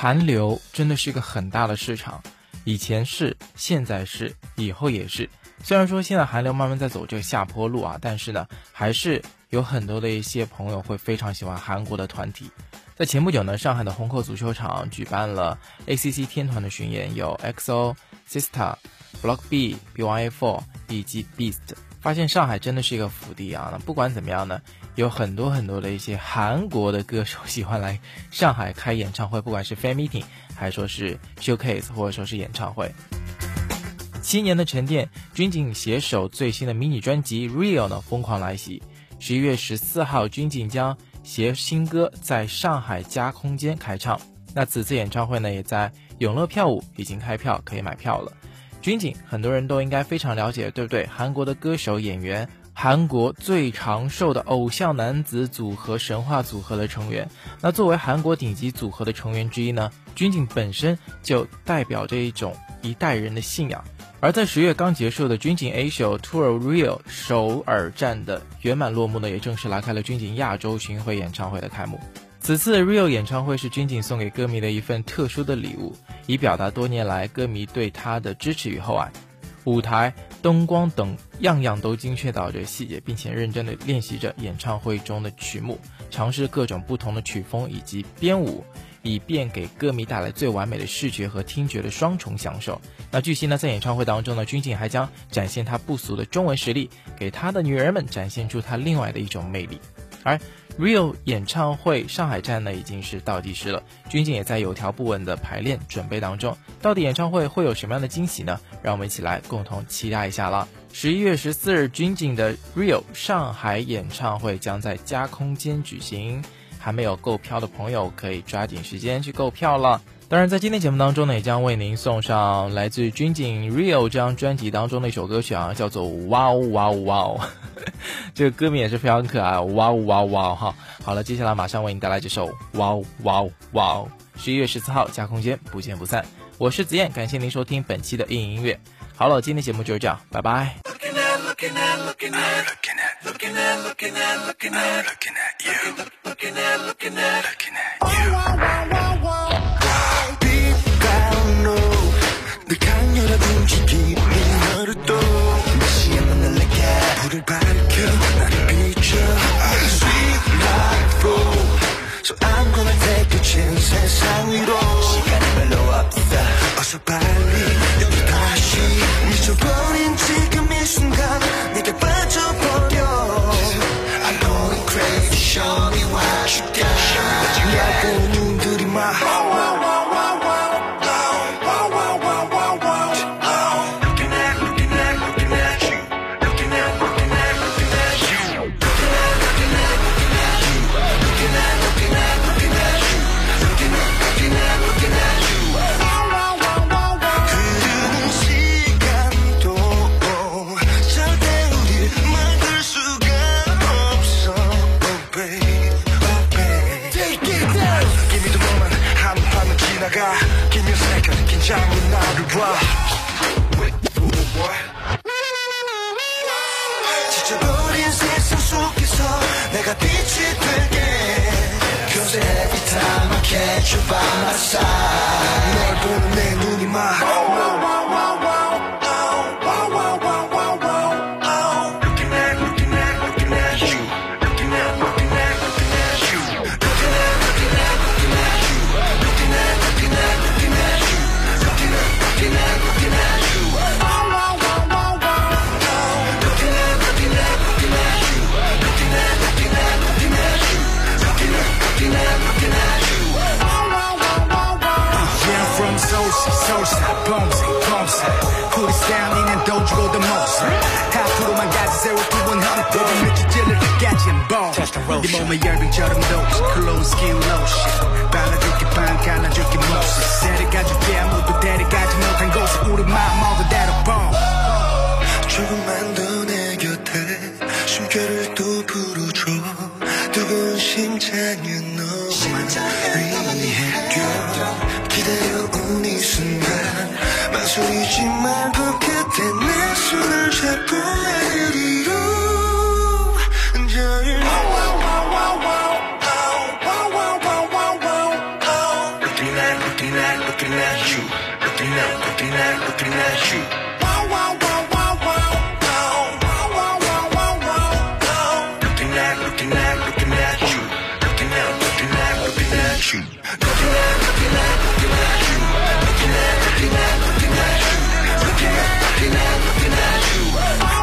韩流真的是一个很大的市场，以前是，现在是，以后也是。虽然说现在韩流慢慢在走这个下坡路啊，但是呢，还是有很多的一些朋友会非常喜欢韩国的团体。在前不久呢，上海的虹口足球场举办了 ACC 天团的巡演，有 XO、Sister、Block B、B1A4 以及 Beast。发现上海真的是一个福地啊！那不管怎么样呢，有很多很多的一些韩国的歌手喜欢来上海开演唱会，不管是 fan meeting，还说是 showcase，或者说是演唱会。七年的沉淀，军警携手最新的迷你专辑《Real》呢疯狂来袭。十一月十四号，军警将携新歌在上海加空间开唱。那此次演唱会呢，也在永乐票务已经开票，可以买票了。军警很多人都应该非常了解，对不对？韩国的歌手演员，韩国最长寿的偶像男子组合神话组合的成员。那作为韩国顶级组合的成员之一呢，军警本身就代表着一种一代人的信仰。而在十月刚结束的军警 A 秀 Tour Real 首尔站的圆满落幕呢，也正式拉开了军警亚洲巡回演唱会的开幕。此次 Real 演唱会是军警送给歌迷的一份特殊的礼物，以表达多年来歌迷对他的支持与厚爱。舞台、灯光等样样都精确到这细节，并且认真的练习着演唱会中的曲目，尝试各种不同的曲风以及编舞，以便给歌迷带来最完美的视觉和听觉的双重享受。那据悉呢，在演唱会当中呢，军警还将展现他不俗的中文实力，给他的女人们展现出他另外的一种魅力，而。Real 演唱会上海站呢已经是倒计时了，军警也在有条不紊的排练准备当中。到底演唱会会有什么样的惊喜呢？让我们一起来共同期待一下了。十一月十四日，军警的 Real 上海演唱会将在加空间举行，还没有购票的朋友可以抓紧时间去购票了。当然，在今天节目当中呢，也将为您送上来自于军警 Real 这张专辑当中的一首歌曲啊，叫做哇哦哇哦哇哦，这个歌名也是非常可爱，哇哦哇哦哇哦哈。好了，接下来马上为你带来这首哇哦哇哦哇哦。十一月十四号加空间，不见不散。我是子燕，感谢您收听本期的硬音乐。好了，今天节目就是这样，拜拜。 있다가 Give me a second 긴장은 나를 봐 지쳐버린 세상 속에서 내가 빛이 될게 Cause every time I catch you by my side 널 보는 내 네 몸에 열병처럼 도시 Close skin lotion 발라줄게 반 갈라줄게 모습 데려가줄게 아무도 데려가지 못한 곳에 우리 마음 먹은 대로 bomb 조금만 더 내 곁에 숨결을 또 불어줘. 뜨거운 심장은 너만 위해 back looking at you. Wow, wow, wow, wow, wow, wow. Wow, wow, wow, wow, wow, wow. Looking at, looking at, looking at you. Looking at, looking at, looking at you. Looking at, looking at, looking at you. Looking at, looking at, looking at you. Looking at, looking at, looking at you.